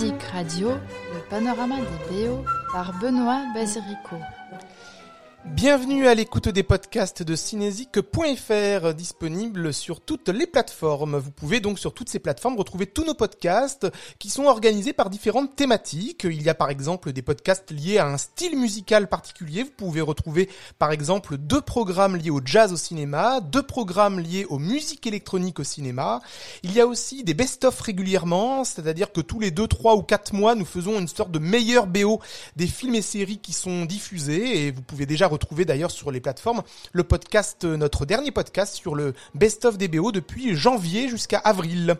Musique Radio, le panorama des BO par Benoît Basirico. Bienvenue à l'écoute des podcasts de cinésique.fr disponibles sur toutes les plateformes. Vous pouvez donc sur toutes ces plateformes retrouver tous nos podcasts qui sont organisés par différentes thématiques. Il y a par exemple des podcasts liés à un style musical particulier. Vous pouvez retrouver par exemple deux programmes liés au jazz au cinéma, deux programmes liés aux musiques électroniques au cinéma. Il y a aussi des best-of régulièrement, c'est-à-dire que tous les deux, trois ou quatre mois, nous faisons une sorte de meilleur BO des films et séries qui sont diffusés et vous pouvez déjà retrouver d'ailleurs sur les plateformes le podcast, euh, notre dernier podcast sur le best-of des BO depuis janvier jusqu'à avril.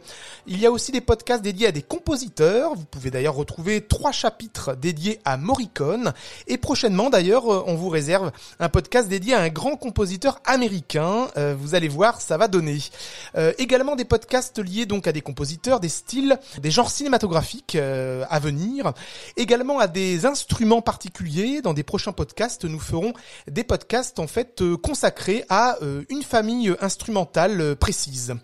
Il y a aussi des podcasts dédiés à des compositeurs. Vous pouvez d'ailleurs retrouver trois chapitres dédiés à Morricone. Et prochainement d'ailleurs, euh, on vous réserve un podcast dédié à un grand compositeur américain. Euh, vous allez voir, ça va donner. également des podcasts liés donc à des compositeurs, des styles, des genres cinématographiques à venir. Également à des instruments particuliers. Dans des prochains podcasts, nous ferons des podcasts en fait euh, consacrés à euh, une famille instrumentale euh, précise.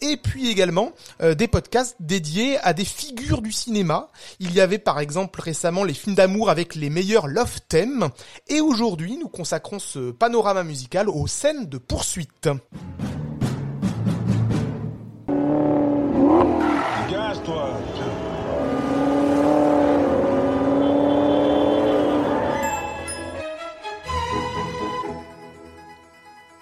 Et puis également des podcasts dédiés à des figures du cinéma. Il y avait par exemple récemment les films d'amour avec les meilleurs love thèmes. Et aujourd'hui, nous consacrons ce panorama musical aux scènes de poursuite.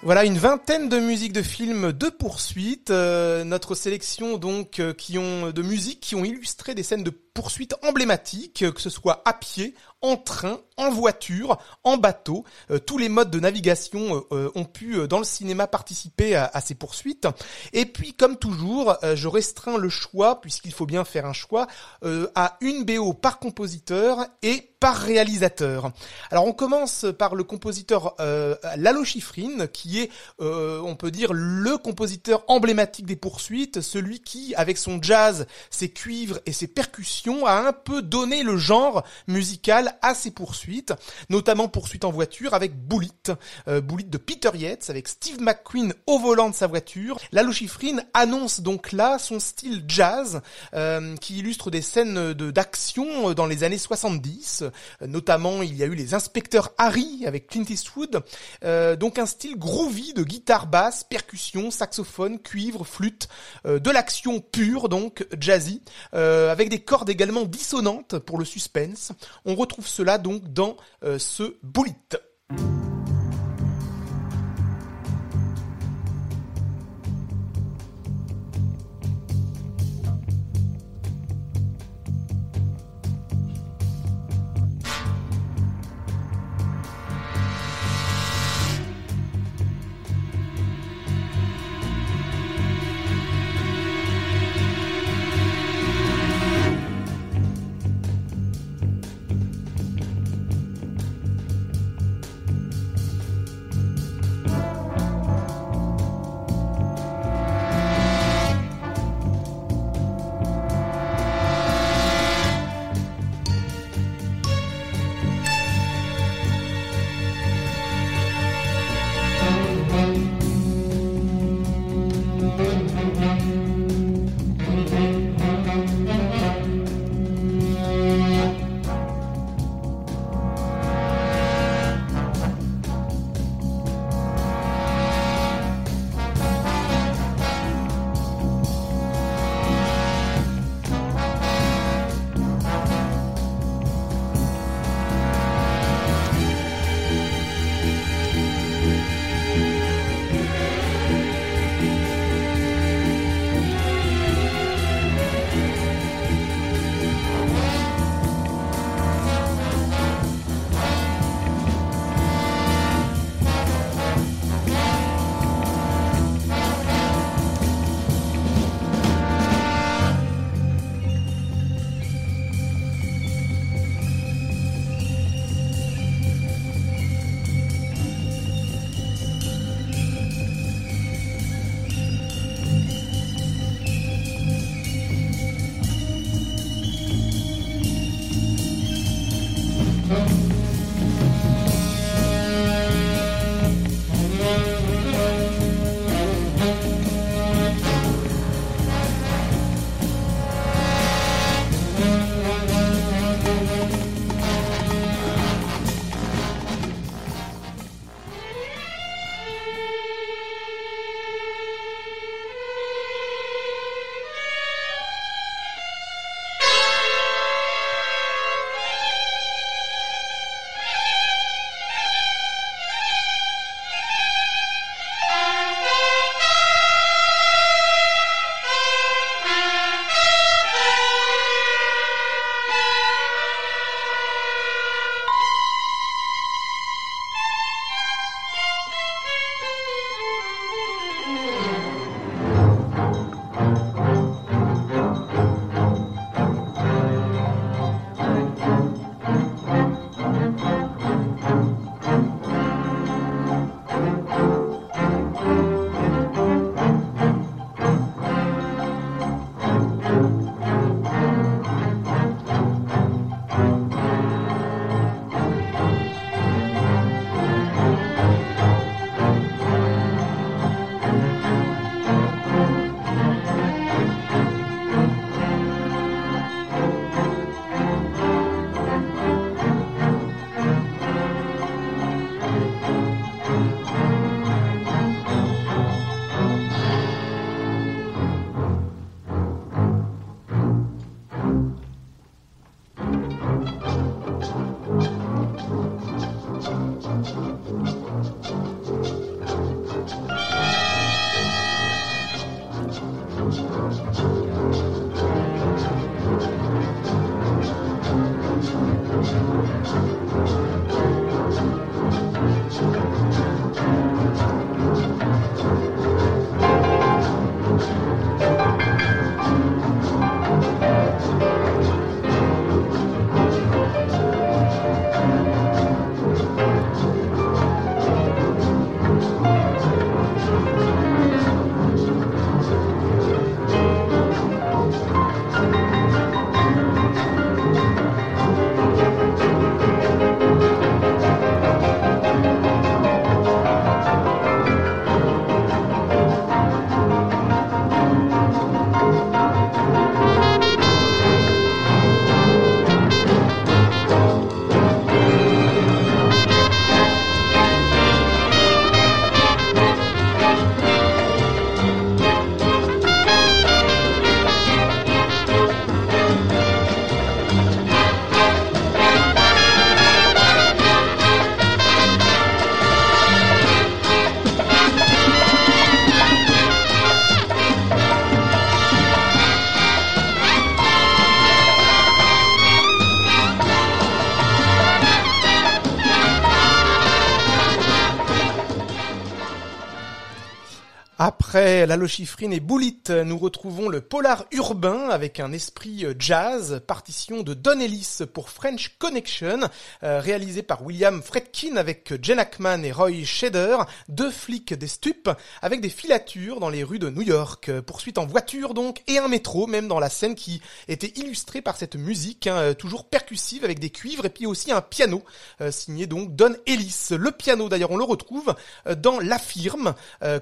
Voilà une vingtaine de musiques de films de poursuite. Euh, notre sélection donc euh, qui ont de musiques qui ont illustré des scènes de poursuite emblématiques, que ce soit à pied, en train, en voiture, en bateau. Euh, tous les modes de navigation ont pu dans le cinéma participer à, à, ces poursuites. Et puis comme toujours, je restreins le choix puisqu'il faut bien faire un choix à une BO par compositeur et par réalisateur. Alors on commence par le compositeur euh, Lalo Schifrin, qui est, euh, on peut dire, le compositeur emblématique des poursuites, celui qui, avec son jazz, ses cuivres et ses percussions, a un peu donné le genre musical à ses poursuites, notamment poursuites en voiture avec Bullet, euh, de Peter Yates, avec Steve McQueen au volant de sa voiture. Lalo Schifrin annonce donc là son style jazz, euh, qui illustre des scènes d'action dans les années 70, Notamment, il y a eu les inspecteurs Harry avec Clint Eastwood. Euh, donc un style groovy de guitare basse, percussion, saxophone, cuivre, flûte, euh, de l'action pure donc jazzy, euh, avec des cordes également dissonantes pour le suspense. On retrouve cela donc dans ce Bullet. Après la Lochifrine et Boulit, nous retrouvons le polar urbain avec un esprit euh, jazz, partition de Don Ellis pour French Connection, euh, réalisé par William Fredkin avec Jen Ackman et Roy Shader, deux flics des stupes avec des filatures dans les rues de New York. Euh, poursuite en voiture donc et un métro même dans la scène qui était illustrée par cette musique hein, toujours percussive avec des cuivres et puis aussi un piano signé donc Don Ellis. Le piano d'ailleurs on le retrouve dans La Firme,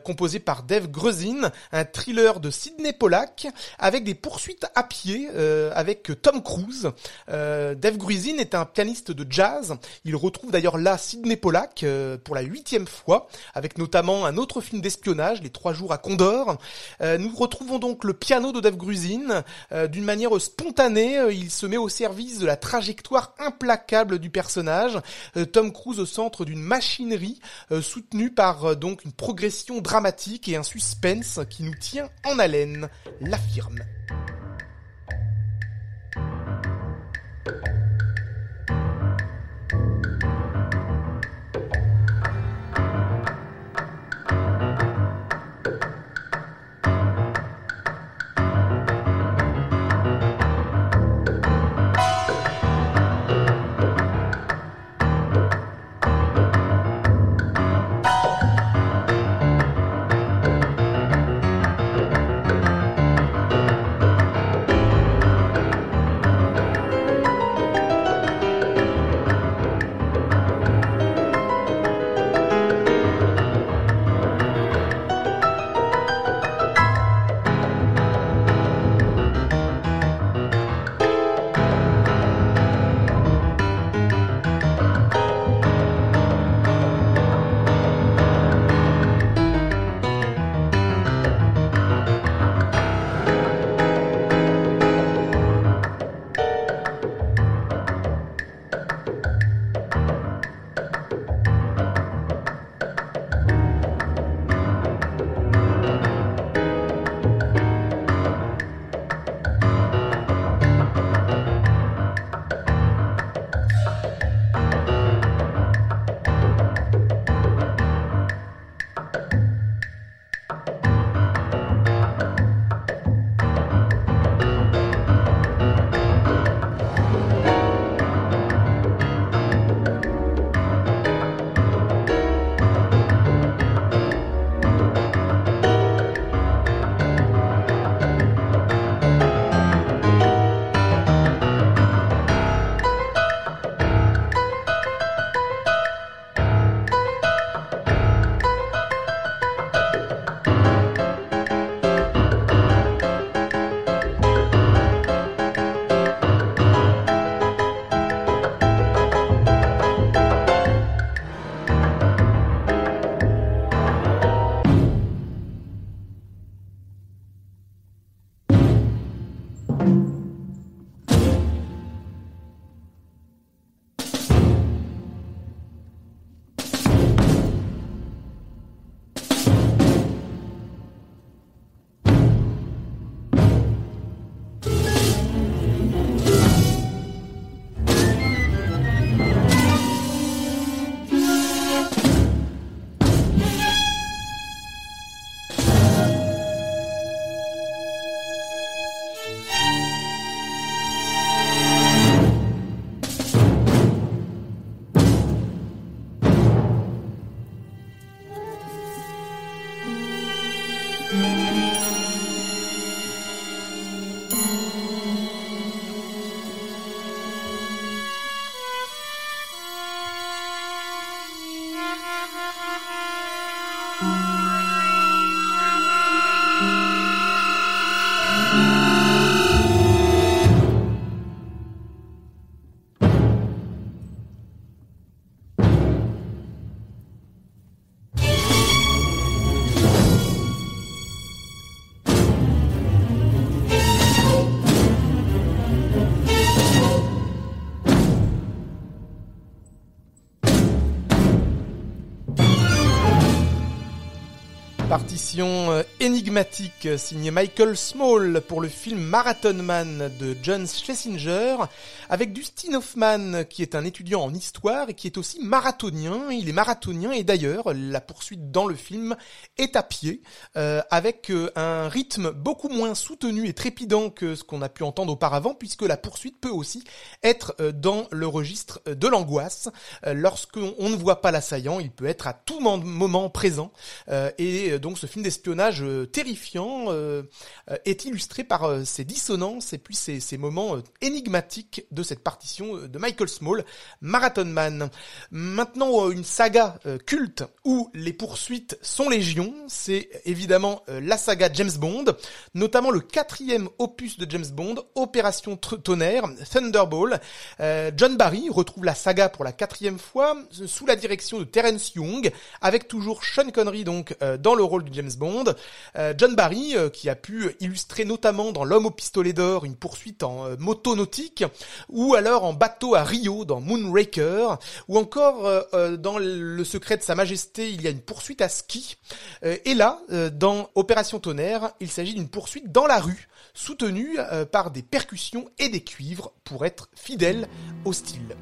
composé par Dave Grezin, un thriller de Sidney Pollack avec des poursuites à pied euh, avec Tom Cruise. Euh, Dave Grezin est un pianiste de jazz. Il retrouve d'ailleurs là Sidney Pollack euh, pour la huitième fois, avec notamment un autre film d'espionnage, Les Trois Jours à Condor. Nous retrouvons donc le piano de Dave Gruzin d'une manière spontanée. il se met au service de la trajectoire implacable du personnage. Tom Cruise au centre d'une machinerie soutenue par donc une progression dramatique et un suspense qui nous tient en haleine, l'affirme. Partition euh, énigmatique euh, signée Michael Small pour le film Marathon Man de John Schlesinger avec Dustin Hoffman qui est un étudiant en histoire et qui est aussi marathonien. Il est marathonien et d'ailleurs la poursuite dans le film est à pied euh, avec un rythme beaucoup moins soutenu et trépidant que ce qu'on a pu entendre auparavant puisque la poursuite peut aussi être dans le registre de l'angoisse. Lorsqu'on ne voit pas l'assaillant, il peut être à tout moment présent et donc ce film d'espionnage euh, terrifiant euh, euh, est illustré par ces dissonances et puis ces, moments énigmatiques de cette partition de Michael Small, Marathon Man. Maintenant, une saga culte où les poursuites sont légion, c'est évidemment la saga James Bond, notamment le quatrième opus de James Bond, Opération Tonnerre, Thunderball. John Barry retrouve la saga pour la quatrième fois sous la direction de Terence Young, avec toujours Sean Connery donc dans le rôle du James Bond. Euh, John Barry, euh, qui a pu illustrer notamment dans L'homme au pistolet d'or une poursuite en euh, moto nautique, ou alors en bateau à Rio dans Moonraker, ou encore dans Le secret de sa majesté, il y a une poursuite à ski. et là, dans Opération Tonnerre, il s'agit d'une poursuite dans la rue, soutenue par des percussions et des cuivres pour être fidèle au style.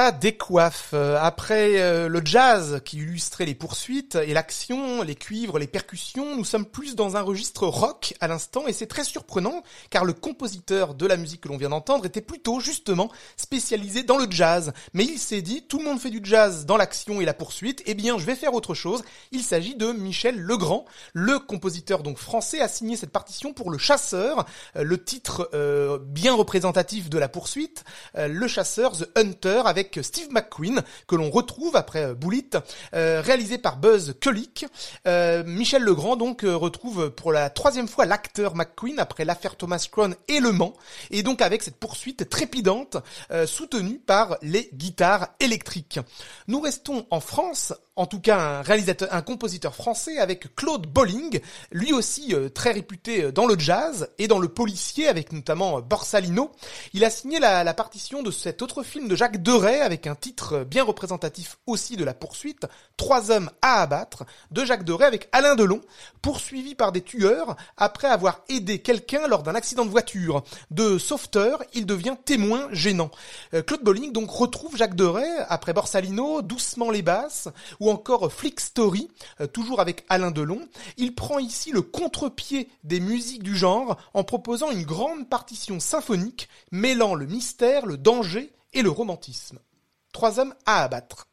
Ça décoiffe. Euh, Après euh, le jazz qui illustrait les poursuites et l'action, les cuivres, les percussions, nous sommes plus dans un registre rock à l'instant et c'est très surprenant car le compositeur de la musique que l'on vient d'entendre était plutôt justement spécialisé dans le jazz. Mais il s'est dit, tout le monde fait du jazz dans l'action et la poursuite, eh bien je vais faire autre chose. Il s'agit de Michel Legrand, le compositeur donc français a signé cette partition pour Le Chasseur, euh, le titre euh, bien représentatif de la poursuite, euh, Le Chasseur, The Hunter, avec Steve McQueen, que l'on retrouve après euh, Bullitt, euh, réalisé par Buzz Kulik. Euh, Michel Legrand donc retrouve pour la troisième fois l'acteur McQueen après l'affaire Thomas Crown et Le Mans, et donc avec cette poursuite trépidante soutenue par les guitares électriques. Nous restons en France, en tout cas un réalisateur, un compositeur français avec Claude Bolling, lui aussi euh, très réputé euh, dans le jazz et dans le policier avec notamment euh, Borsalino. Il a signé la, la partition de cet autre film de Jacques Deray avec un titre bien représentatif aussi de la poursuite, Trois hommes à abattre, de Jacques Deray avec Alain Delon, poursuivi par des tueurs après avoir aidé quelqu'un lors d'un accident de voiture. De sauveteur, il devient témoin gênant. Claude Bolling donc retrouve Jacques Deray après Borsalino, Doucement les basses, ou encore Flick Story, euh, toujours avec Alain Delon. Il prend ici le contre-pied des musiques du genre en proposant une grande partition symphonique mêlant le mystère, le danger et le romantisme. Trois hommes à abattre.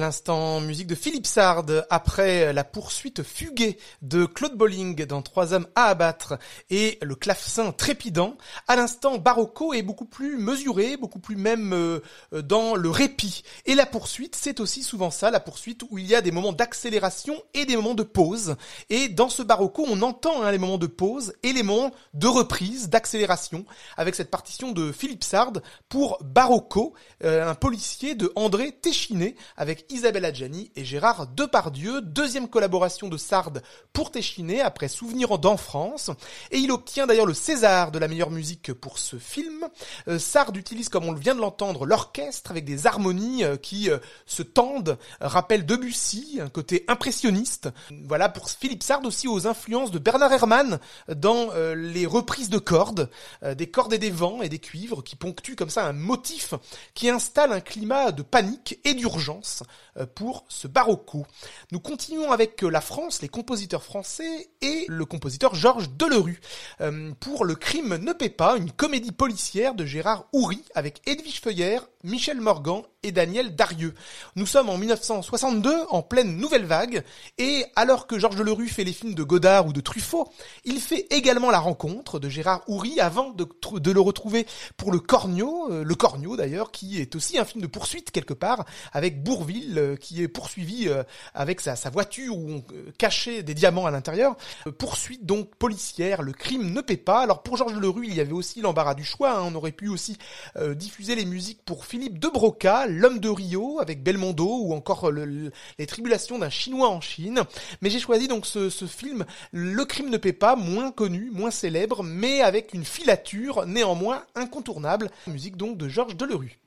L'instant, musique de Philippe Sard, après la poursuite fuguée de Claude Bolling dans Trois hommes à abattre et le clavecin trépidant. À l'instant, Barocco est beaucoup plus mesuré, beaucoup plus même euh, dans le répit. Et la poursuite, c'est aussi souvent ça, la poursuite où il y a des moments d'accélération et des moments de pause. Et dans ce Barocco, on entend hein, les moments de pause et les moments de reprise, d'accélération, avec cette partition de Philippe Sard pour Barocco, euh, un policier de André Téchiné, avec Isabelle Adjani et Gérard Depardieu, deuxième collaboration de Sard pour Téchiné après Souvenir France. Et il obtient d'ailleurs le César de la meilleure musique pour ce film. Euh, Sard utilise, comme on vient de l'entendre, l'orchestre avec des harmonies euh, qui euh, se tendent, rappellent Debussy, un côté impressionniste. Voilà pour Philippe Sard aussi aux influences de Bernard Herrmann dans les reprises de cordes, des cordes et des vents et des cuivres qui ponctuent comme ça un motif qui installe un climat de panique et d'urgence pour ce barocco. Nous continuons avec la France, les compositeurs français et le compositeur Georges Delerue euh, pour Le crime ne paie pas, une comédie policière de Gérard Houry avec Edwige Feuillère, Michel Morgan et Daniel Darieux. Nous sommes en 1962, en pleine nouvelle vague, et alors que Georges Delerue fait les films de Godard ou de Truffaut, il fait également la rencontre de Gérard Houry avant de, le retrouver pour Le Cornio, euh, Le Cornio d'ailleurs, qui est aussi un film de poursuite quelque part, avec Bourville euh, qui est poursuivi avec sa, voiture où on cachait des diamants à l'intérieur. poursuite donc policière, le crime ne paie pas. Alors pour Georges Leroux, il y avait aussi l'embarras du choix. Hein. On aurait pu aussi euh, diffuser les musiques pour Philippe de Broca, L'homme de Rio avec Belmondo ou encore Les tribulations d'un Chinois en Chine. Mais j'ai choisi donc ce, film Le crime ne paie pas, moins connu, moins célèbre, mais avec une filature néanmoins incontournable. Musique donc de Georges Delerue.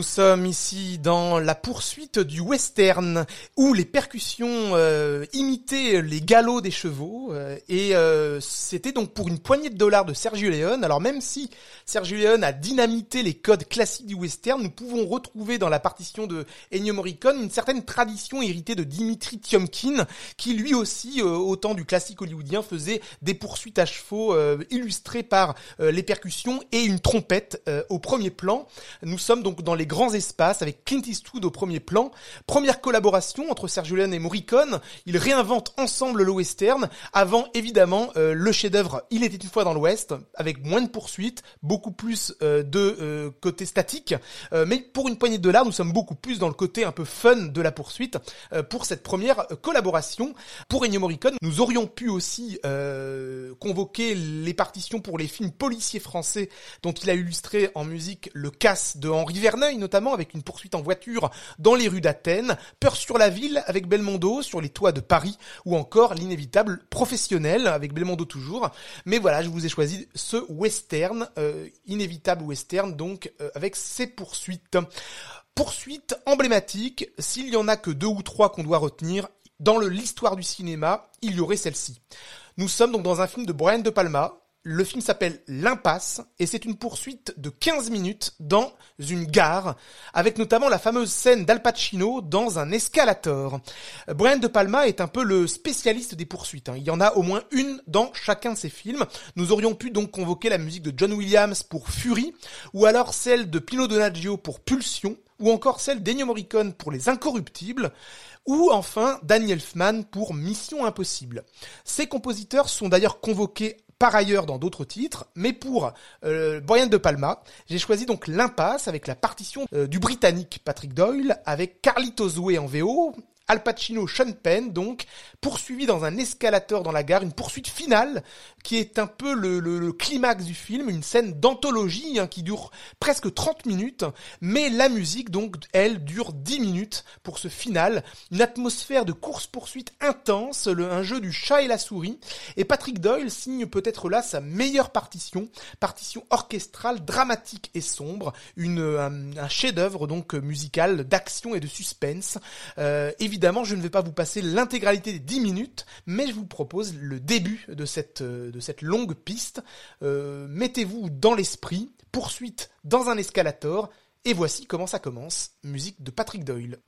Nous sommes ici dans la poursuite du western où les percussions euh, imitaient les galops des chevaux et euh, c'était donc pour une poignée de dollars de Sergio Leone. Alors même si Sergio Leone a dynamité les codes classiques du western, nous pouvons retrouver dans la partition de Ennio Morricone une certaine tradition héritée de Dimitri Tiomkin qui lui aussi au temps du classique hollywoodien faisait des poursuites à chevaux illustrées par les percussions et une trompette au premier plan. Nous sommes donc dans dans les grands espaces avec Clint Eastwood au premier plan. Première collaboration entre Sergio Leone et Morricone. Ils réinventent ensemble le western avant évidemment euh, le chef-d'œuvre Il était une fois dans l'Ouest avec moins de poursuites, beaucoup plus euh, de euh, côté statique. mais pour une poignée de dollars, nous sommes beaucoup plus dans le côté un peu fun de la poursuite pour cette première collaboration. Pour Ennio Morricone, nous aurions pu aussi convoquer les partitions pour les films policiers français dont il a illustré en musique le casse de Henri Verneuil notamment avec une poursuite en voiture dans les rues d'Athènes, Peur sur la ville avec Belmondo sur les toits de Paris ou encore l'inévitable professionnel avec Belmondo toujours. Mais voilà, je vous ai choisi ce western, euh, inévitable western donc euh, avec ses poursuites. Poursuite emblématique, s'il y en a que deux ou trois qu'on doit retenir, dans l'histoire du cinéma, il y aurait celle-ci. Nous sommes donc dans un film de Brian De Palma, le film s'appelle L'impasse et c'est une poursuite de 15 minutes dans une gare avec notamment la fameuse scène d'Al Pacino dans un escalator. Brian De Palma est un peu le spécialiste des poursuites. Hein. Il y en a au moins une dans chacun de ses films. Nous aurions pu donc convoquer la musique de John Williams pour Fury ou alors celle de Pino Donaggio pour Pulsion ou encore celle d'Ennio Morricone pour Les Incorruptibles, ou enfin Daniel Elfman pour Mission Impossible. Ces compositeurs sont d'ailleurs convoqués par ailleurs dans d'autres titres, mais pour euh, De Palma, j'ai choisi donc l'impasse avec la partition euh, du britannique Patrick Doyle, avec Carlitos Way en VO, Al Pacino, Sean Penn, donc, poursuivi dans un escalator dans la gare, une poursuite finale qui est un peu le, climax du film, une scène d'anthologie hein, qui dure presque 30 minutes, mais la musique, donc, elle, dure 10 minutes pour ce final, une atmosphère de course-poursuite intense, le, un jeu du chat et la souris, et Patrick Doyle signe peut-être là sa meilleure partition, partition orchestrale, dramatique et sombre, une, un, chef-d'œuvre donc musical d'action et de suspense, euh, évidemment Évidemment, je ne vais pas vous passer l'intégralité des 10 minutes, mais je vous propose le début de cette, euh, longue piste. Euh, mettez-vous dans l'esprit, poursuite dans un escalator, et voici comment ça commence. Musique de Patrick Doyle.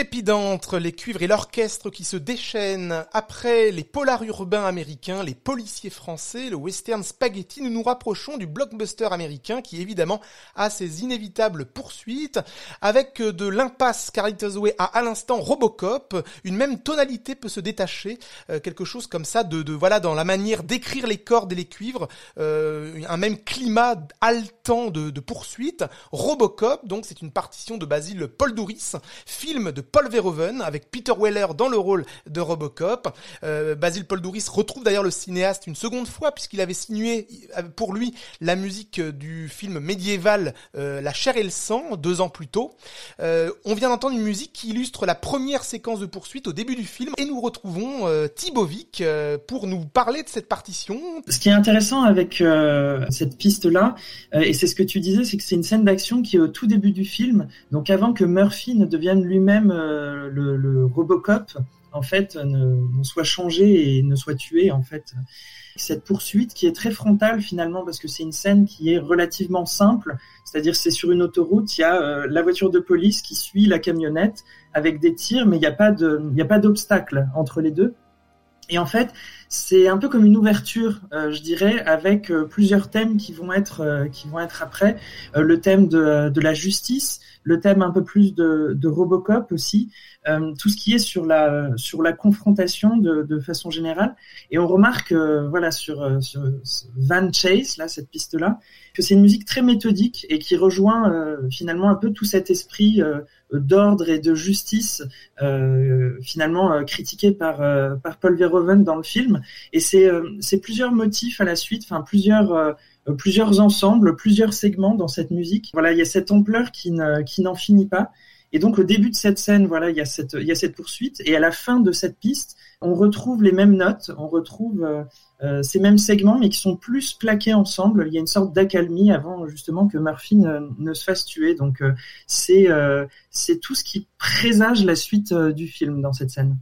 Musique euh, trépidante, les cuivres et l'orchestre qui se déchaînent. Après les polars urbains américains, les policiers français, le western spaghetti, nous nous rapprochons du blockbuster américain qui évidemment a ses inévitables poursuites. Avec euh, de l'impasse Carlitos Way à à l'instant Robocop, une même tonalité peut se détacher, euh, quelque chose comme ça de, de voilà dans la manière d'écrire les cordes et les cuivres, un même climat haletant de, de poursuite. Robocop, donc c'est une partition de Basile Paul Douris film de Paul Verhoeven avec Peter Weller dans le rôle de Robocop. Euh, Basil Paul Douris retrouve d'ailleurs le cinéaste une seconde fois puisqu'il avait signé euh, pour lui la musique du film médiéval euh, La chair et le sang deux ans plus tôt. Euh, on vient d'entendre une musique qui illustre la première séquence de poursuite au début du film et nous retrouvons euh, Thibaut pour nous parler de cette partition. Ce qui est intéressant avec cette piste-là, et c'est ce que tu disais, c'est que c'est une scène d'action qui est au tout début du film, donc avant que Murphy ne devienne lui-même euh, le, Robocop, en fait, ne, soit changé et ne soit tué, en fait. Cette poursuite qui est très frontale finalement parce que c'est une scène qui est relativement simple, c'est-à-dire c'est sur une autoroute, il y a euh, la voiture de police qui suit la camionnette avec des tirs, mais il n'y a pas d'obstacle entre les deux. Et en fait, c'est un peu comme une ouverture, euh, je dirais, avec plusieurs thèmes qui vont être qui vont être après. le thème de la justice, le thème un peu plus de, Robocop aussi, euh, tout ce qui est sur la sur la confrontation de, de façon générale. Et on remarque, euh, voilà, sur, euh, sur, Van Chase, là, cette piste-là, que c'est une musique très méthodique et qui rejoint finalement un peu tout cet esprit d'ordre et de justice finalement critiqué par par Paul Verhoeven dans le film. Et c'est c'est plusieurs motifs à la suite, enfin plusieurs plusieurs ensembles, plusieurs segments dans cette musique. Voilà, il y a cette ampleur qui ne, qui n'en finit pas. Et donc au début de cette scène, voilà, il y a cette poursuite et à la fin de cette piste, on retrouve les mêmes notes, on retrouve euh, euh, ces mêmes segments mais qui sont plus plaqués ensemble. Il y a une sorte d'accalmie avant justement que Murphy ne, ne se fasse tuer. Donc c'est c'est tout ce qui présage la suite du film dans cette scène.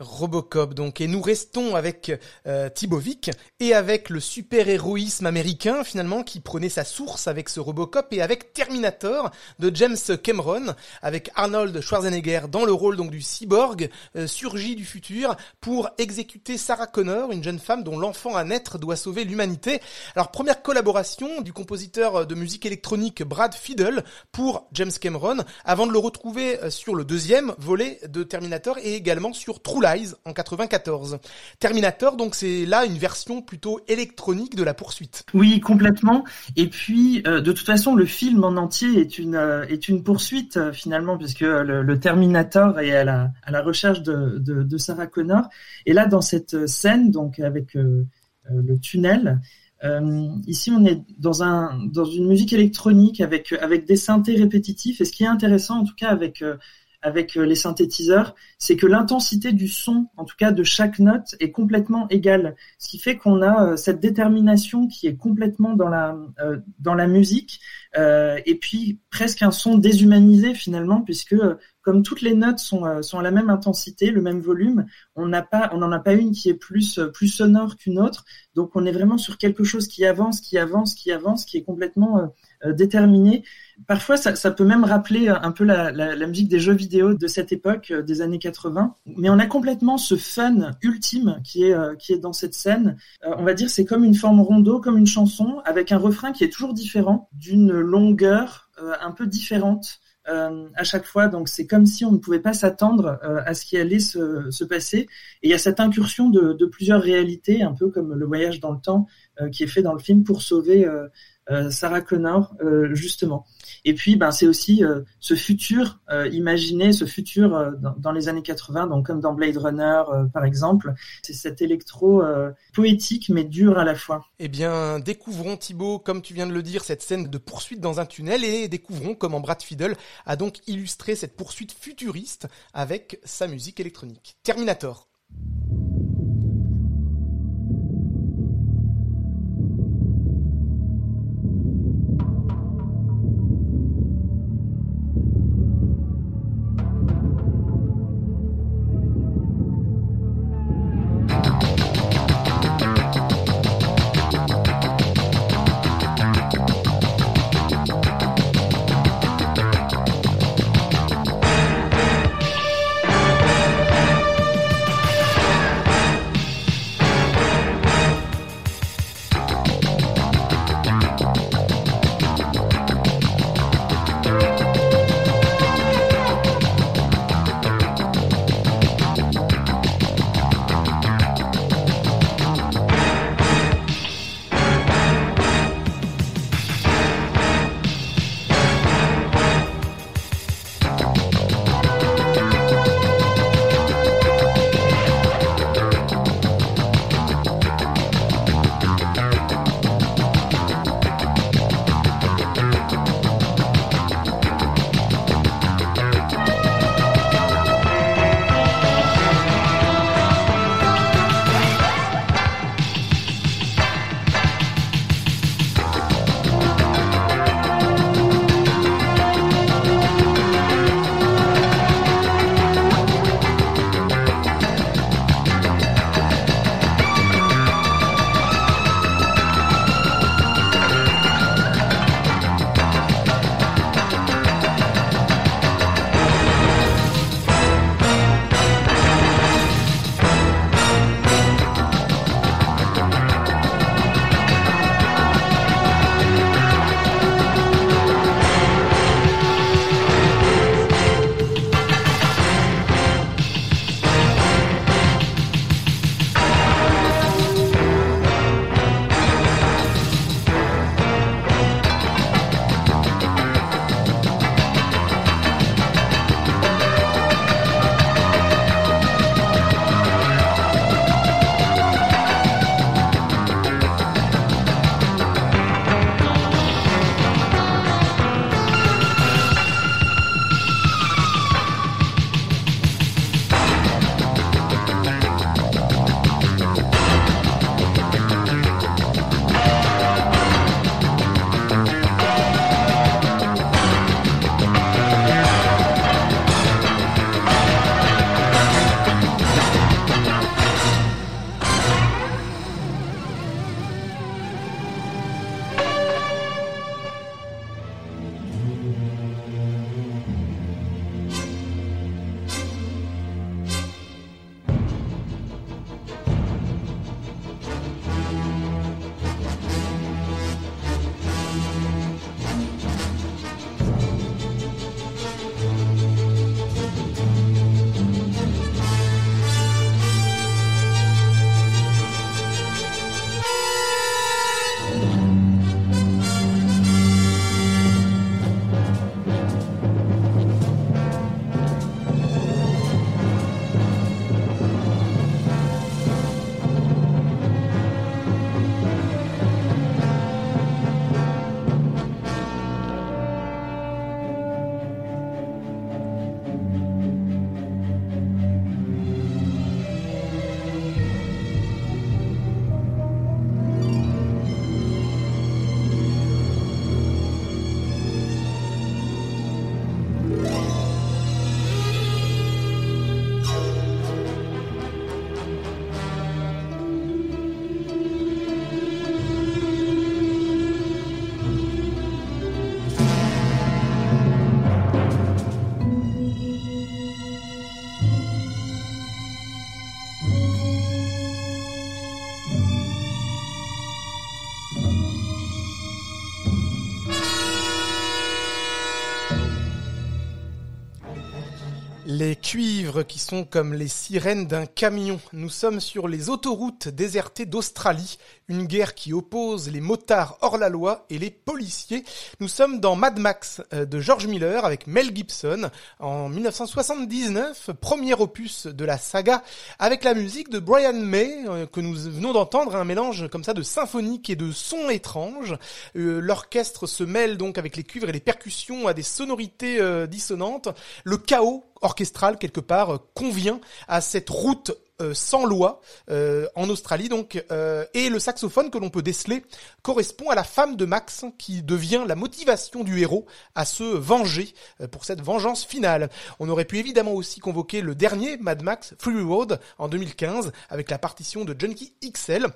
Robocop donc et nous restons avec euh, Thibovic et avec le super-héroïsme américain finalement qui prenait sa source avec ce Robocop et avec Terminator de James Cameron avec Arnold Schwarzenegger dans le rôle donc du cyborg euh, surgi du futur pour exécuter Sarah Connor, une jeune femme dont l'enfant à naître doit sauver l'humanité. Alors première collaboration du compositeur de musique électronique Brad Fiddle pour James Cameron avant de le retrouver euh, sur le deuxième volet de Terminator et également sur True en 94. Terminator, donc c'est là une version plutôt électronique de la poursuite. Oui, complètement. Et puis, euh, de toute façon, le film en entier est une euh, est une poursuite euh, finalement, puisque le, Terminator est à la à la recherche de, de, Sarah Connor. Et là, dans cette scène, donc avec le tunnel. ici, on est dans un dans une musique électronique avec avec des synthés répétitifs. Et ce qui est intéressant, en tout cas, avec avec euh, les synthétiseurs, c'est que l'intensité du son, en tout cas de chaque note, est complètement égale. Ce qui fait qu'on a euh, cette détermination qui est complètement dans la euh, dans la musique, et puis presque un son déshumanisé finalement, puisque comme toutes les notes sont, sont à la même intensité, le même volume, on n'en a pas une qui est plus plus sonore qu'une autre. Donc on est vraiment sur quelque chose qui avance, qui avance, qui avance, qui est complètement déterminé. Parfois, ça, peut même rappeler un peu la, musique des jeux vidéo de cette époque, euh, des années 80. Mais on a complètement ce fun ultime qui est, euh, qui est dans cette scène. Euh, on va dire c'est comme une forme rondo, comme une chanson, avec un refrain qui est toujours différent, d'une longueur un peu différente. à chaque fois. Donc c'est comme si on ne pouvait pas s'attendre à ce qui allait se, se, passer. Et il y a cette incursion de, plusieurs réalités, un peu comme le voyage dans le temps qui est fait dans le film pour sauver euh, Sarah Connor euh, justement. Et puis, ben, c'est aussi euh, ce futur imaginé, ce futur dans, les années 80, donc comme dans Blade Runner par exemple. C'est cet électro poétique mais dur à la fois. Eh bien, découvrons Thibaut, comme tu viens de le dire, cette scène de poursuite dans un tunnel et découvrons comment Brad Fiddle a donc illustré cette poursuite futuriste avec sa musique électronique. Terminator. Les qui sont comme les sirènes d'un camion. Nous sommes sur les autoroutes désertées d'Australie, une guerre qui oppose les motards hors la loi et les policiers. Nous sommes dans Mad Max euh, de George Miller avec Mel Gibson en 1979, premier opus de la saga, avec la musique de Brian May euh, que nous venons d'entendre, un mélange comme ça de symphonique et de sons étranges. Euh, l'orchestre se mêle donc avec les cuivres et les percussions à des sonorités dissonantes. Le chaos orchestral quelque part euh, convient à cette route euh, sans loi euh, en Australie donc euh, et le saxophone que l'on peut déceler correspond à la femme de Max qui devient la motivation du héros à se venger pour cette vengeance finale. On aurait pu évidemment aussi convoquer le dernier Mad Max Fury Road en 2015 avec la partition de Junkie XL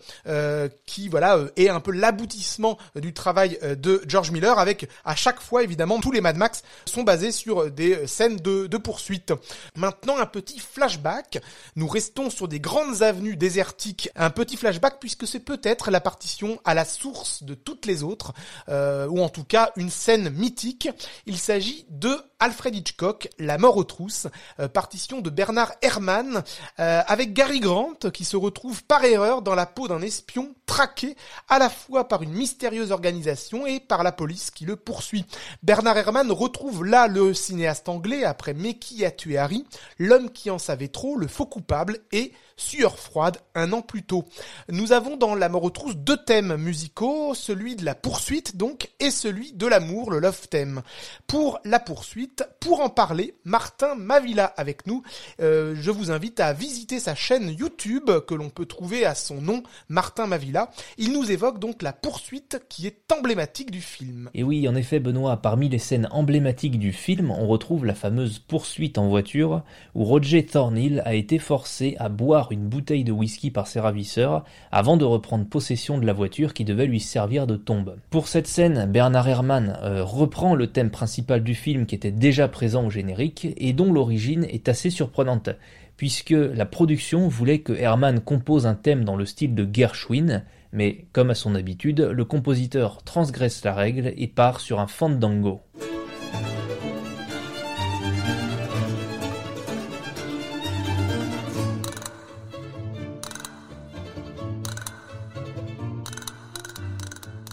qui voilà est un peu l'aboutissement du travail de George Miller avec à chaque fois évidemment tous les Mad Max sont basés sur des scènes de, de poursuite. Maintenant un petit flashback, nous restons sur des grandes avenues désertiques. Un petit flashback puisque c'est peut-être la partition à la source de toutes les autres, euh, ou en tout cas une scène mythique. Il s'agit de Alfred Hitchcock, La mort aux trousses, euh, partition de Bernard Herrmann, euh, avec Gary Grant qui se retrouve par erreur dans la peau d'un espion traqué à la fois par une mystérieuse organisation et par la police qui le poursuit. Bernard Herrmann retrouve là le cinéaste anglais après Mais qui a tué Harry, l'homme qui en savait trop, le faux coupable et Sueur froide un an plus tôt. Nous avons dans La mort aux trousses deux thèmes musicaux, celui de la poursuite donc et celui de l'amour, le love theme. Pour la poursuite, pour en parler, Martin Mavila avec nous. Euh, je vous invite à visiter sa chaîne YouTube que l'on peut trouver à son nom, Martin Mavila. Il nous évoque donc la poursuite qui est emblématique du film. Et oui, en effet, Benoît, parmi les scènes emblématiques du film, on retrouve la fameuse poursuite en voiture où Roger Thornhill a été forcé à boire une bouteille de whisky par ses ravisseurs avant de reprendre possession de la voiture qui devait lui servir de tombe. Pour cette scène, Bernard Herrmann euh, reprend le thème principal du film qui était déjà présent au générique et dont l'origine est assez surprenante puisque la production voulait que Herrmann compose un thème dans le style de Gershwin, mais comme à son habitude, le compositeur transgresse la règle et part sur un fandango.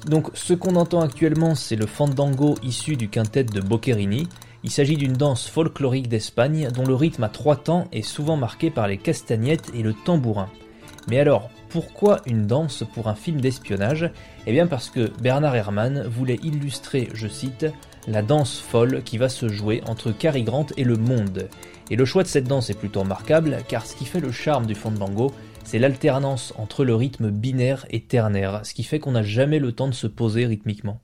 Donc ce qu'on entend actuellement, c'est le fandango issu du quintet de Boccherini. Il s'agit d'une danse folklorique d'Espagne dont le rythme à trois temps est souvent marqué par les castagnettes et le tambourin. Mais alors, pourquoi une danse pour un film d'espionnage? Eh bien parce que Bernard Herrmann voulait illustrer, je cite, la danse folle qui va se jouer entre Cary Grant et le monde. Et le choix de cette danse est plutôt remarquable car ce qui fait le charme du fandango, c'est l'alternance entre le rythme binaire et ternaire, ce qui fait qu'on n'a jamais le temps de se poser rythmiquement.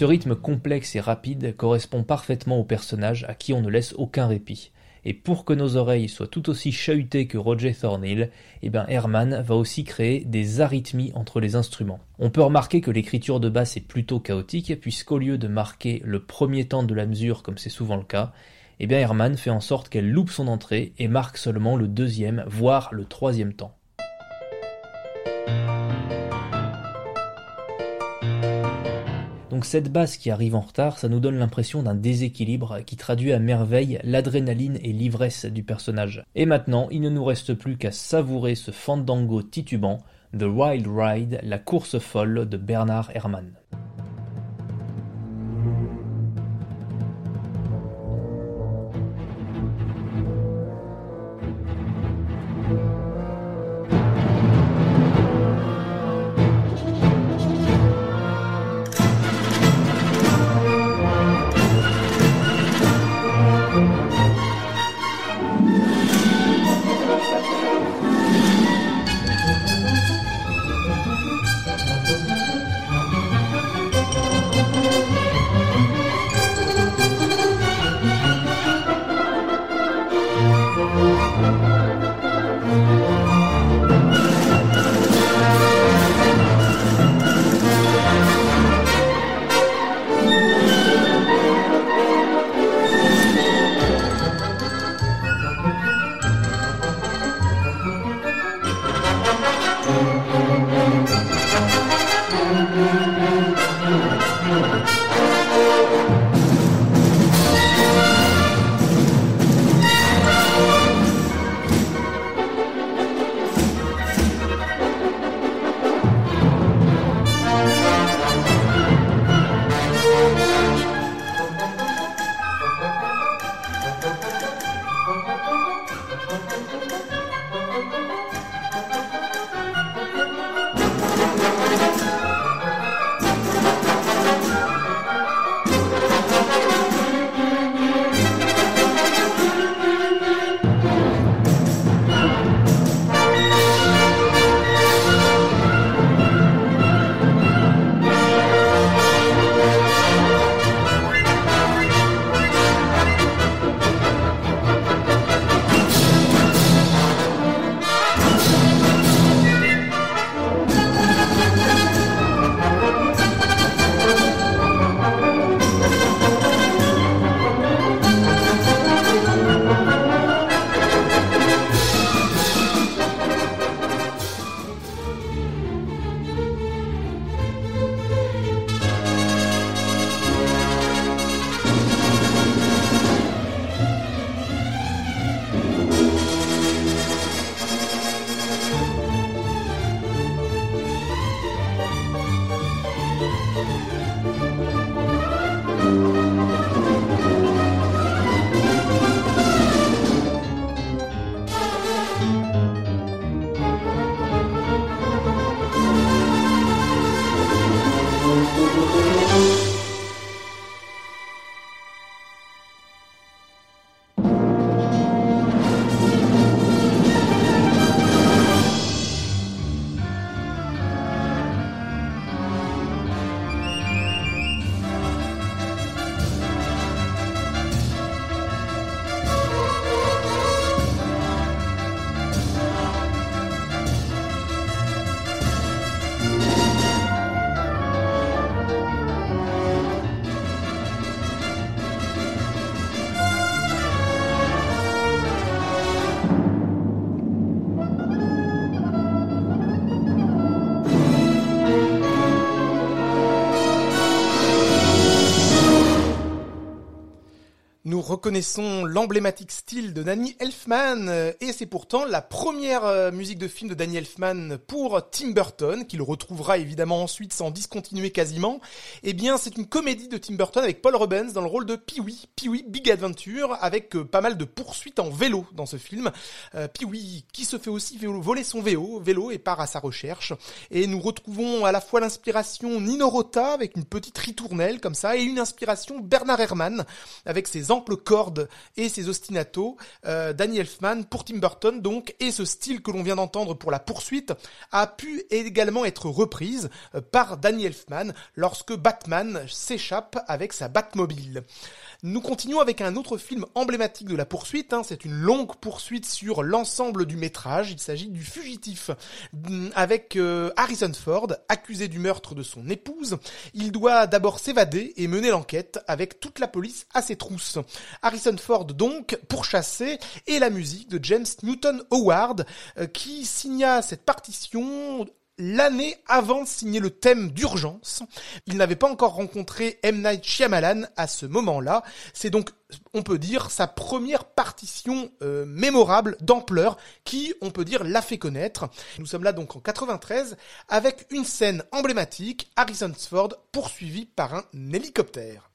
Ce rythme complexe et rapide correspond parfaitement au personnage à qui on ne laisse aucun répit. Et pour que nos oreilles soient tout aussi chahutées que Roger Thornhill, eh ben Herman va aussi créer des arythmies entre les instruments. On peut remarquer que l'écriture de basse est plutôt chaotique, puisqu'au lieu de marquer le premier temps de la mesure comme c'est souvent le cas, eh bien Herman fait en sorte qu'elle loupe son entrée et marque seulement le deuxième, voire le troisième temps. Donc cette basse qui arrive en retard, ça nous donne l'impression d'un déséquilibre qui traduit à merveille l'adrénaline et l'ivresse du personnage. Et maintenant, il ne nous reste plus qu'à savourer ce fandango titubant, The Wild Ride, la course folle de Bernard Herrmann. Reconnaissons l'emblématique style de Danny Elfman euh, et c'est pourtant la première euh, musique de film de Danny Elfman pour Tim Burton qu'il retrouvera évidemment ensuite sans discontinuer quasiment. Eh bien, c'est une comédie de Tim Burton avec Paul Rubens dans le rôle de Pee-wee, Pee-wee Big Adventure avec euh, pas mal de poursuites en vélo dans ce film. Pee-wee qui se fait aussi voler son vélo, vélo et part à sa recherche et nous retrouvons à la fois l'inspiration Nino Rota avec une petite ritournelle comme ça et une inspiration Bernard Herrmann avec ses amples cordes et ses ostinatos. Euh, Danny Elfman pour Tim Burton donc et ce style que l'on vient d'entendre pour la poursuite a pu également être reprise euh, par Danny Elfman lorsque Batman s'échappe avec sa Batmobile. Nous continuons avec un autre film emblématique de la poursuite. Hein. C'est une longue poursuite sur l'ensemble du métrage. Il s'agit du Fugitif mm, avec euh, Harrison Ford, accusé du meurtre de son épouse. Il doit d'abord s'évader et mener l'enquête avec toute la police à ses trousses. Harrison Ford donc pourchassé et la musique de James Newton Howard euh, qui signa cette partition l'année avant de signer le thème d'urgence. Il n'avait pas encore rencontré M. Night Shyamalan à ce moment-là. C'est donc, on peut dire, sa première partition euh, mémorable d'ampleur qui, on peut dire, l'a fait connaître. Nous sommes là donc en 93 avec une scène emblématique, Harrison Ford poursuivi par un hélicoptère.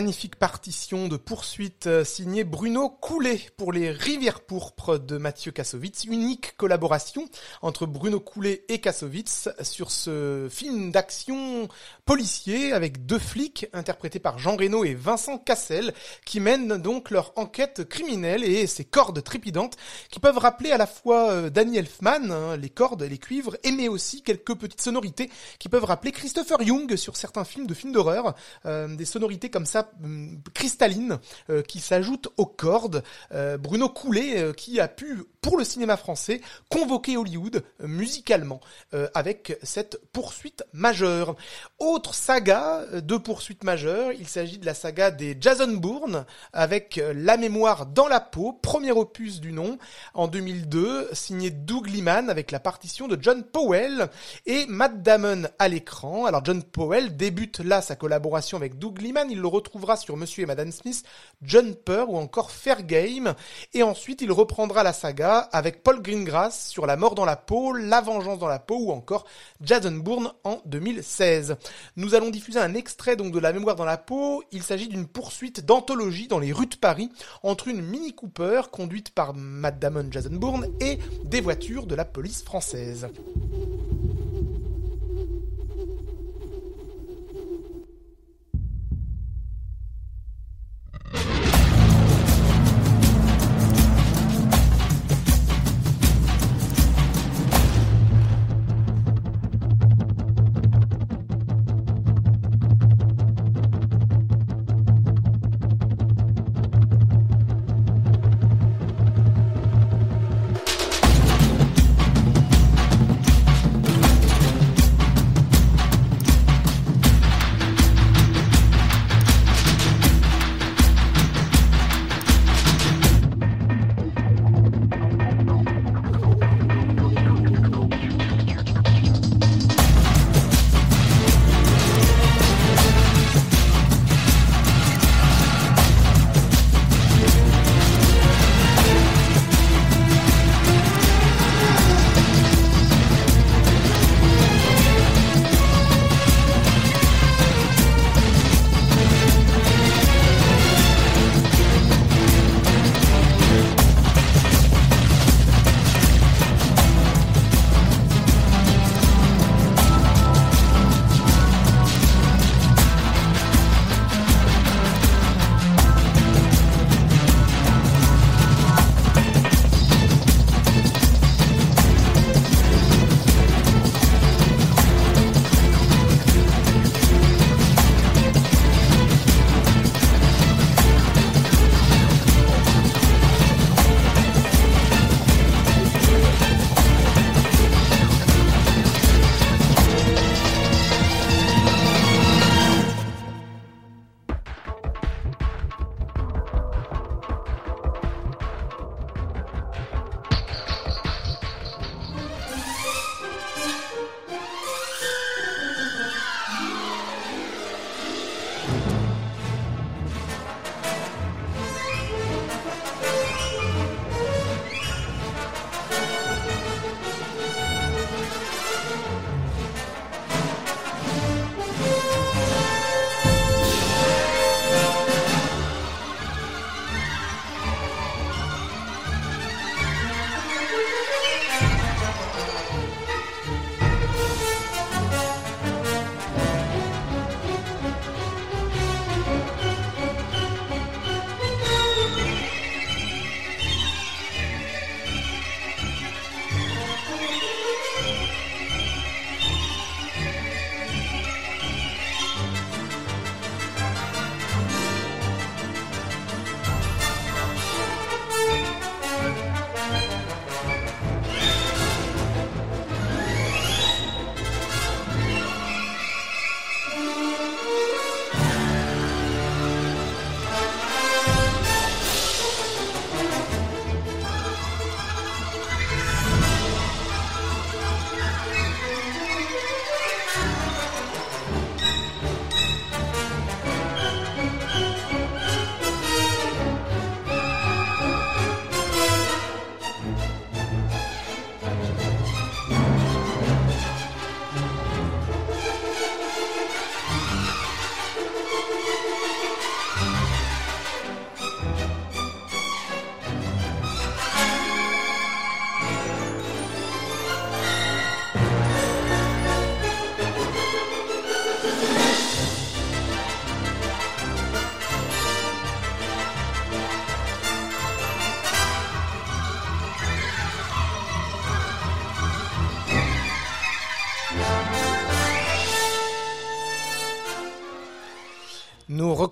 Magnifique partition de poursuite euh, signée Bruno Coulet pour les Rivières pourpres de Mathieu Kassovitz. Unique collaboration entre Bruno Coulet et Kassovitz sur ce film d'action policier avec deux flics interprétés par Jean Reno et Vincent Cassel qui mènent donc leur enquête criminelle et ces cordes trépidantes qui peuvent rappeler à la fois euh, Danny Elfman, hein, les cordes, les cuivres, et mais aussi quelques petites sonorités qui peuvent rappeler Christopher Young sur certains films de films d'horreur, euh, des sonorités comme ça hum, cristallines euh, qui s'ajoutent aux cordes. Bruno Coulet qui a pu pour le cinéma français convoquer Hollywood musicalement avec cette poursuite majeure. Autre saga de poursuite majeure, il s'agit de la saga des Jason Bourne avec La mémoire dans la peau, premier opus du nom en 2002, signé Doug Liman avec la partition de John Powell et Matt Damon à l'écran. Alors John Powell débute là sa collaboration avec Doug Liman, il le retrouvera sur Monsieur et Madame Smith, Jumper ou encore Fair Game, et ensuite il reprendra la saga avec Paul Greengrass sur La mort dans la peau, La vengeance dans la peau ou encore Jason Bourne en 2016. Nous allons diffuser un extrait donc de La mémoire dans la peau, il s'agit d'une poursuite d'anthologie dans les rues de Paris entre une Mini Cooper conduite par Matt Damon, Jason Bourne et des voitures de la police française.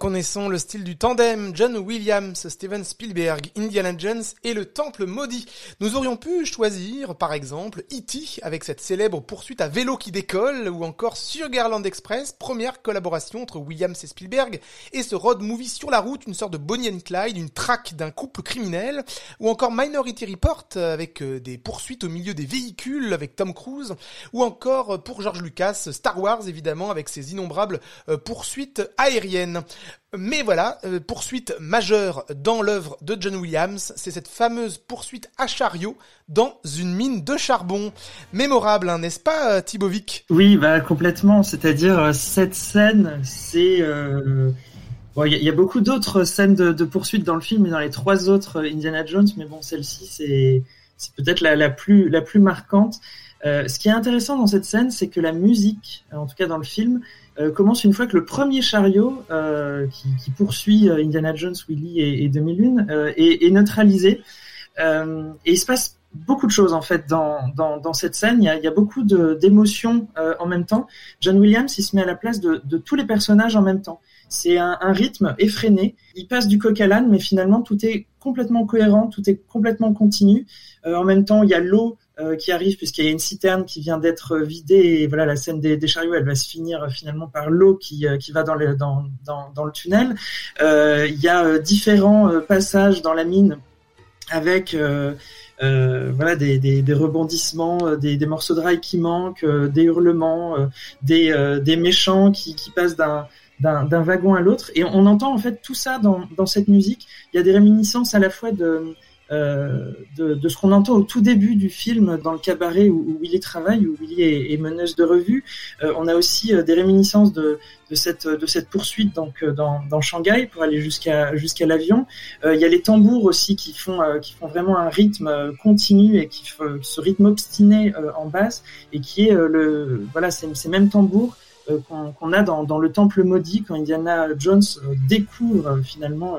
Reconnaissons le style du tandem John Williams, Steven Spielberg, Indiana Jones et le Temple maudit. Nous aurions pu choisir, par exemple, E.T. avec cette célèbre poursuite à vélo qui décolle, ou encore Garland Express, première collaboration entre Williams et Spielberg, et ce road movie sur la route, une sorte de Bonnie and Clyde, une traque d'un couple criminel, ou encore Minority Report avec euh, des poursuites au milieu des véhicules avec Tom Cruise, ou encore euh, pour George Lucas, Star Wars évidemment avec ses innombrables euh, poursuites aériennes. Mais voilà, euh, poursuite majeure dans l'œuvre de John Williams, c'est cette fameuse poursuite à chariot dans une mine de charbon. Mémorable, hein, n'est-ce pas euh, Thibovic Oui, bah complètement. C'est-à-dire euh, cette scène, c'est Bon, il y, a beaucoup d'autres scènes de, poursuite dans le film, mais dans les trois autres Indiana Jones, mais bon, celle-ci, c'est, peut-être la, plus, la plus marquante. Euh, ce qui est intéressant dans cette scène, c'est que la musique, en tout cas dans le film, euh, commence une fois que le premier chariot euh, qui, poursuit euh, Indiana Jones, Willy et, et 2001 euh, est, neutralisé. et il se passe beaucoup de choses en fait dans, dans, cette scène. Il y a, beaucoup d'émotions en même temps. John Williams, il se met à la place de, tous les personnages en même temps. C'est un, un, rythme effréné. Il passe du coq à l'âne, mais finalement tout est complètement cohérent, tout est complètement continu. en même temps, il y a l'eau euh, qui arrive puisqu'il y a une citerne qui vient d'être vidée et voilà la scène des, chariots elle va se finir euh, finalement par l'eau qui, euh, qui va dans le, dans, dans, le tunnel. Euh, il y a différents passages dans la mine avec euh, voilà des, des, des rebondissements, des, des, morceaux de rail qui manquent, des hurlements, des, des méchants qui, qui passent d'un d'un wagon à l'autre et on entend en fait tout ça dans, dans cette musique. Il y a des réminiscences à la fois de euh, de, de, ce qu'on entend au tout début du film dans le cabaret où, où Willy travaille, où Willy est, est meneuse de revue. Euh, on a aussi euh, des réminiscences de, de, cette, de cette poursuite donc dans, dans Shanghai pour aller jusqu'à jusqu'à l'avion. Il y a les tambours aussi qui font qui font vraiment un rythme continu et qui ce rythme obstiné en basse et qui est le voilà ces, ces mêmes tambours euh, qu'on a dans, le temple maudit quand Indiana Jones euh, découvre euh, finalement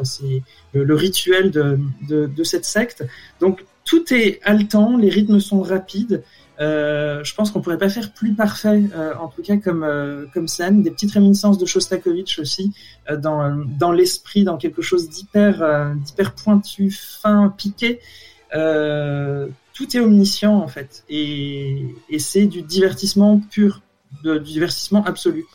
le, rituel de, cette secte. Donc tout est haletant, les rythmes sont rapides. Je pense qu'on pourrait pas faire plus parfait, en tout cas comme comme scène. Des petites réminiscences de Shostakovich aussi dans dans l'esprit, dans quelque chose d'hyper d'hyper pointu, fin, piqué. tout est omniscient en fait, et, et c'est du divertissement pur de divertissement absolu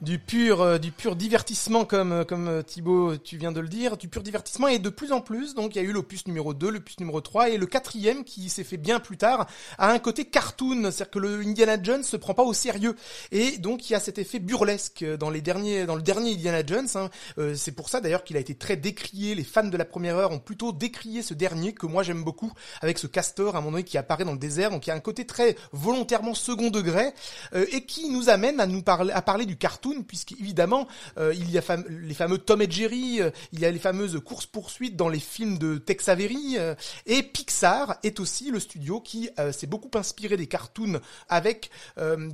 du pur euh, du pur divertissement comme euh, comme euh, Thibaut tu viens de le dire du pur divertissement. Et de plus en plus donc il y a eu l'opus numéro 2 l'opus numéro 3 et le quatrième qui s'est fait bien plus tard a un côté cartoon. C'est-à-dire que le Indiana Jones se prend pas au sérieux. Et donc il y a cet effet burlesque dans les derniers dans le dernier Indiana Jones hein. c'est pour ça d'ailleurs qu'il a été très décrié. Les fans de la première heure ont plutôt décrié ce dernier que moi j'aime beaucoup avec ce castor à moment donné qui apparaît dans le désert. Donc il y a un côté très volontairement second degré et qui nous amène à nous parler à parler du cartoon puisqu'évidemment, euh, il y a les fameux Tom et Jerry, euh, il y a les fameuses courses-poursuites dans les films de Tex Avery, euh, et Pixar est aussi le studio qui s'est beaucoup inspiré des cartoons avec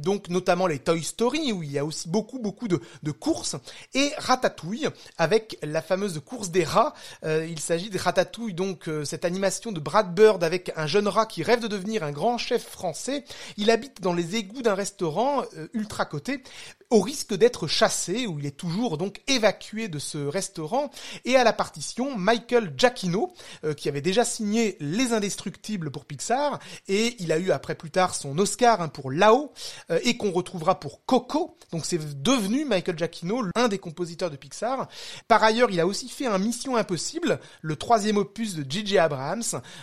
donc notamment les Toy Story, où il y a aussi beaucoup beaucoup de, de courses, et Ratatouille, avec la fameuse course des rats. il s'agit de Ratatouille, donc cette animation de Brad Bird avec un jeune rat qui rêve de devenir un grand chef français. Il habite dans les égouts d'un restaurant ultra coté, au risque d'être chassé, où il est toujours donc évacué de ce restaurant, et à la partition Michael Giacchino, euh, qui avait déjà signé Les Indestructibles pour Pixar, et il a eu après plus tard son Oscar hein, pour Lao, euh, et qu'on retrouvera pour Coco, donc c'est devenu Michael Giacchino, l'un des compositeurs de Pixar. Par ailleurs, il a aussi fait un Mission Impossible, le troisième opus de J.J. Abrams,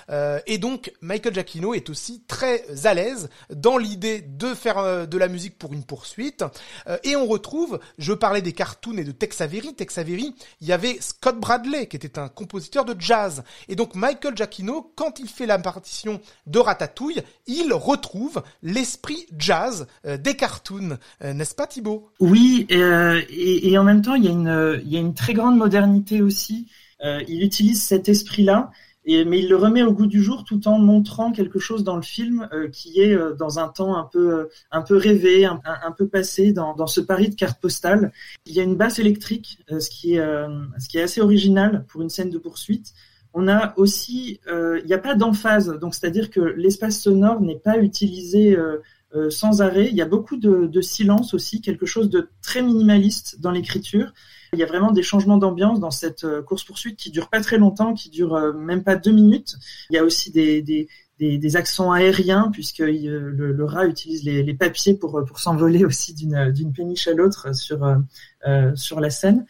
euh, et donc Michael Giacchino est aussi très à l'aise dans l'idée de faire de la musique pour une poursuite, et on retrouve, je parlais des cartoons et de Tex Avery, Tex Avery, il y avait Scott Bradley qui était un compositeur de jazz. Et donc Michael Giacchino, quand il fait la partition de Ratatouille, il retrouve l'esprit jazz euh, des cartoons, euh, n'est-ce pas Thibaut? Oui, euh, et, en même temps, il y a une très grande modernité aussi. il utilise cet esprit-là et, mais il le remet au goût du jour tout en montrant quelque chose dans le film euh, qui est euh, dans un temps un peu euh, un peu rêvé, un, un, peu passé dans, dans ce Paris de carte postale. Il y a une basse électrique, ce qui est ce qui est assez original pour une scène de poursuite. On a aussi, il n'y a pas d'emphase, donc c'est-à-dire que l'espace sonore n'est pas utilisé sans arrêt. Il y a beaucoup de, de, silence aussi, quelque chose de très minimaliste dans l'écriture. Il y a vraiment des changements d'ambiance dans cette course poursuite qui dure pas très longtemps, qui dure même pas deux minutes. Il y a aussi des, des, des, des accents aériens puisque le, le, rat utilise les, les papiers pour pour s'envoler aussi d'une d'une péniche à l'autre sur euh, sur la scène.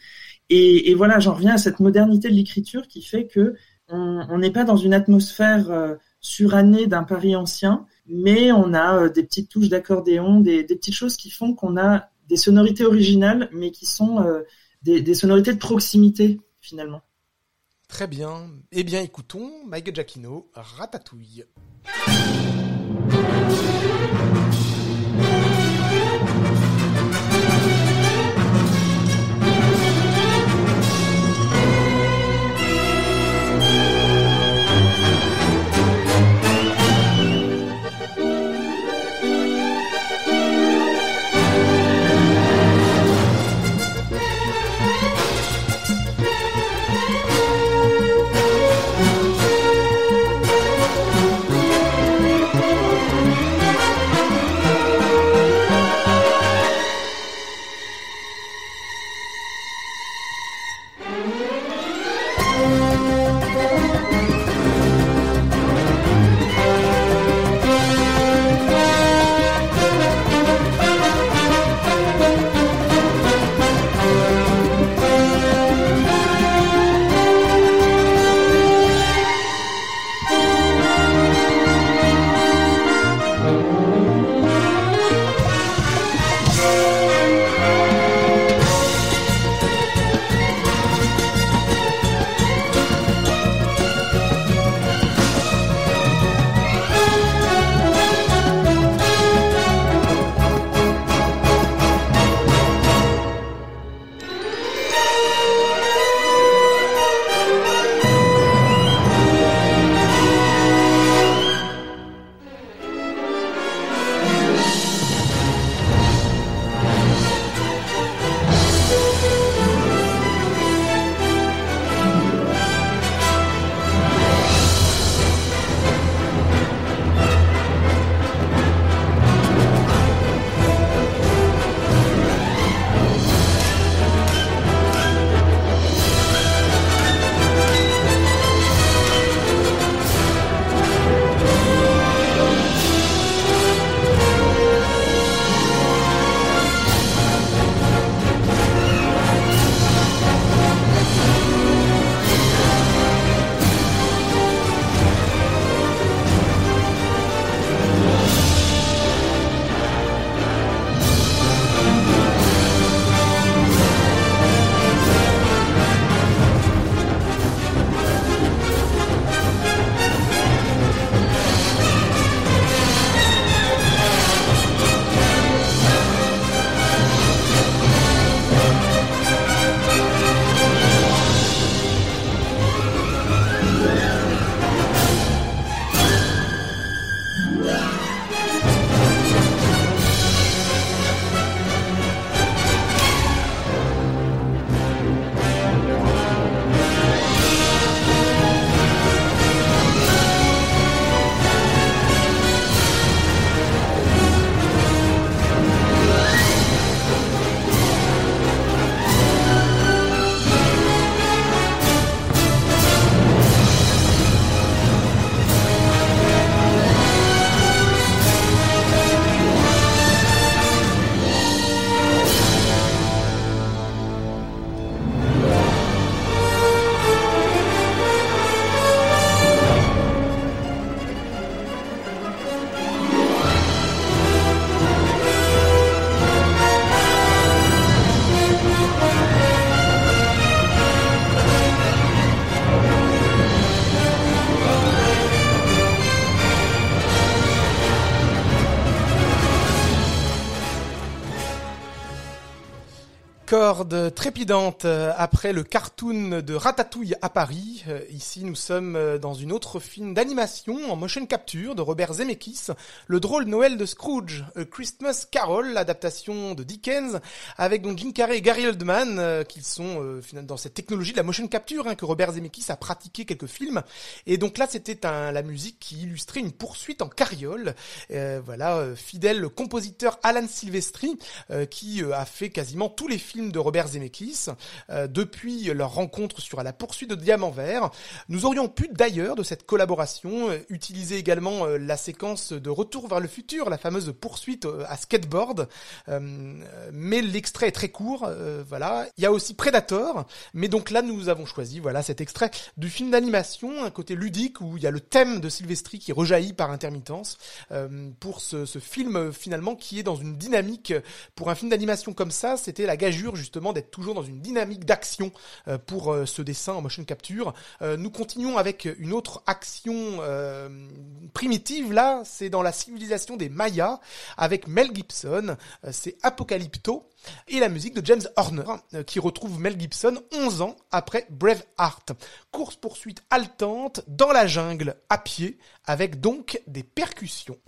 Et, et voilà, j'en reviens à cette modernité de l'écriture qui fait que on n'est pas dans une atmosphère euh, surannée d'un Paris ancien, mais on a euh, des petites touches d'accordéon, des, petites choses qui font qu'on a des sonorités originales, mais qui sont euh, des, des, sonorités de proximité finalement. Très bien. Eh bien, écoutons Mike Giacchino, Ratatouille. Corde trépidante euh, après le cartoon de Ratatouille à Paris. Euh, Ici, nous sommes euh, dans une autre film d'animation en motion capture de Robert Zemeckis, Le drôle Noël de Scrooge, A Christmas Carol, l'adaptation de Dickens, avec donc Jim Carrey et Gary Oldman, qui sont dans cette technologie de la motion capture hein, que Robert Zemeckis a pratiqué quelques films. Et donc là, c'était la musique qui illustrait une poursuite en carriole. Euh, voilà, fidèle compositeur Alan Silvestri, euh, qui a fait quasiment tous les films de Robert Zemeckis euh, depuis leur rencontre sur la poursuite de Diamant Vert. Nous aurions pu d'ailleurs de cette collaboration euh, utiliser également euh, la séquence de Retour vers le futur, la fameuse poursuite à skateboard, mais l'extrait est très court. voilà, il y a aussi Predator, mais donc là nous avons choisi voilà cet extrait du film d'animation, un côté ludique où il y a le thème de Silvestri qui rejaillit par intermittence pour ce, ce film finalement qui est dans une dynamique pour un film d'animation comme ça, c'était la gageure justement d'être toujours dans une dynamique d'action euh, pour euh, ce dessin en motion capture. Euh, nous continuons avec une autre action primitive là, c'est dans la civilisation des Mayas avec Mel Gibson, c'est Apocalypto et la musique de James Horner qui retrouve Mel Gibson 11 ans après Braveheart. Course poursuite haletante dans la jungle à pied avec donc des percussions.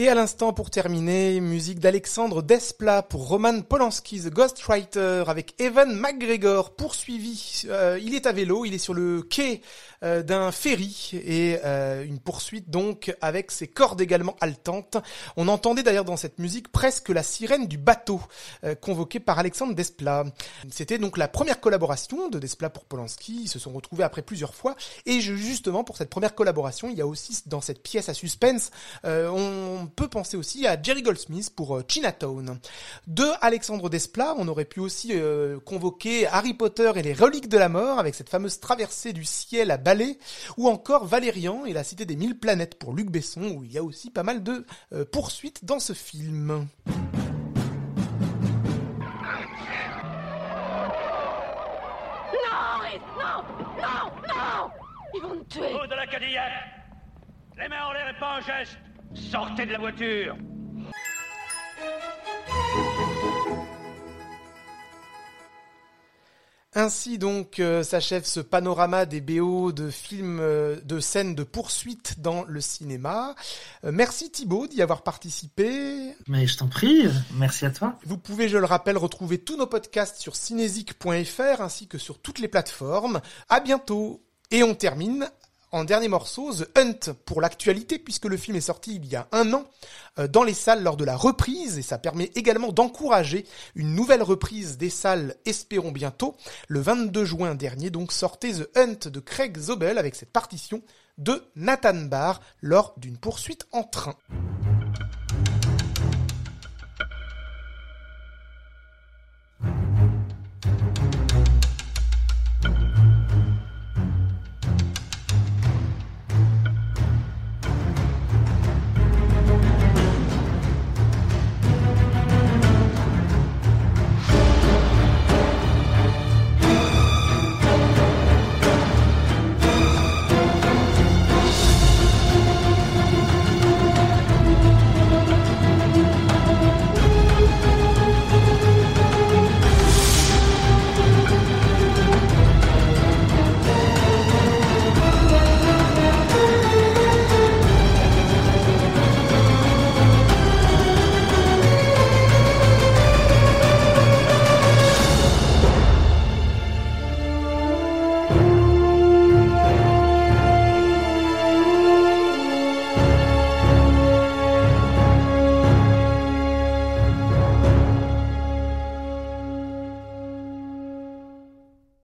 Et à l'instant, pour terminer, musique d'Alexandre Desplat pour Roman Polanski's Ghostwriter avec Evan McGregor poursuivi. Euh, il est à vélo, il est sur le quai euh, d'un ferry et euh, une poursuite donc avec ses cordes également haletantes. On entendait d'ailleurs dans cette musique presque la sirène du bateau convoquée par Alexandre Desplat. C'était donc la première collaboration de Desplat pour Polanski. Ils se sont retrouvés après plusieurs fois et justement pour cette première collaboration, il y a aussi dans cette pièce à suspense, on on peut penser aussi à Jerry Goldsmith pour euh, Chinatown. De Alexandre Desplat, on aurait pu aussi euh, convoquer Harry Potter et les reliques de la mort avec cette fameuse traversée du ciel à balai, ou encore Valérian et la cité des mille planètes pour Luc Besson, où il y a aussi pas mal de euh, poursuites dans ce film. Non, non, non Ils vont me tuer de la Cadillac Les mains en l'air et pas en geste Sortez de la voiture Ainsi donc euh, s'achève ce panorama des BO de films euh, de scènes de poursuite dans le cinéma. Euh, merci Thibaut d'y avoir participé. Mais je t'en prie, merci à toi. Vous pouvez, je le rappelle, retrouver tous nos podcasts sur cinésique.fr ainsi que sur toutes les plateformes. À bientôt. Et on termine en dernier morceau, The Hunt pour l'actualité, puisque le film est sorti il y a un an euh, dans les salles lors de la reprise, et ça permet également d'encourager une nouvelle reprise des salles, espérons bientôt. Le 22 juin dernier, donc, sortait The Hunt de Craig Zobel avec cette partition de Nathan Barr lors d'une poursuite en train.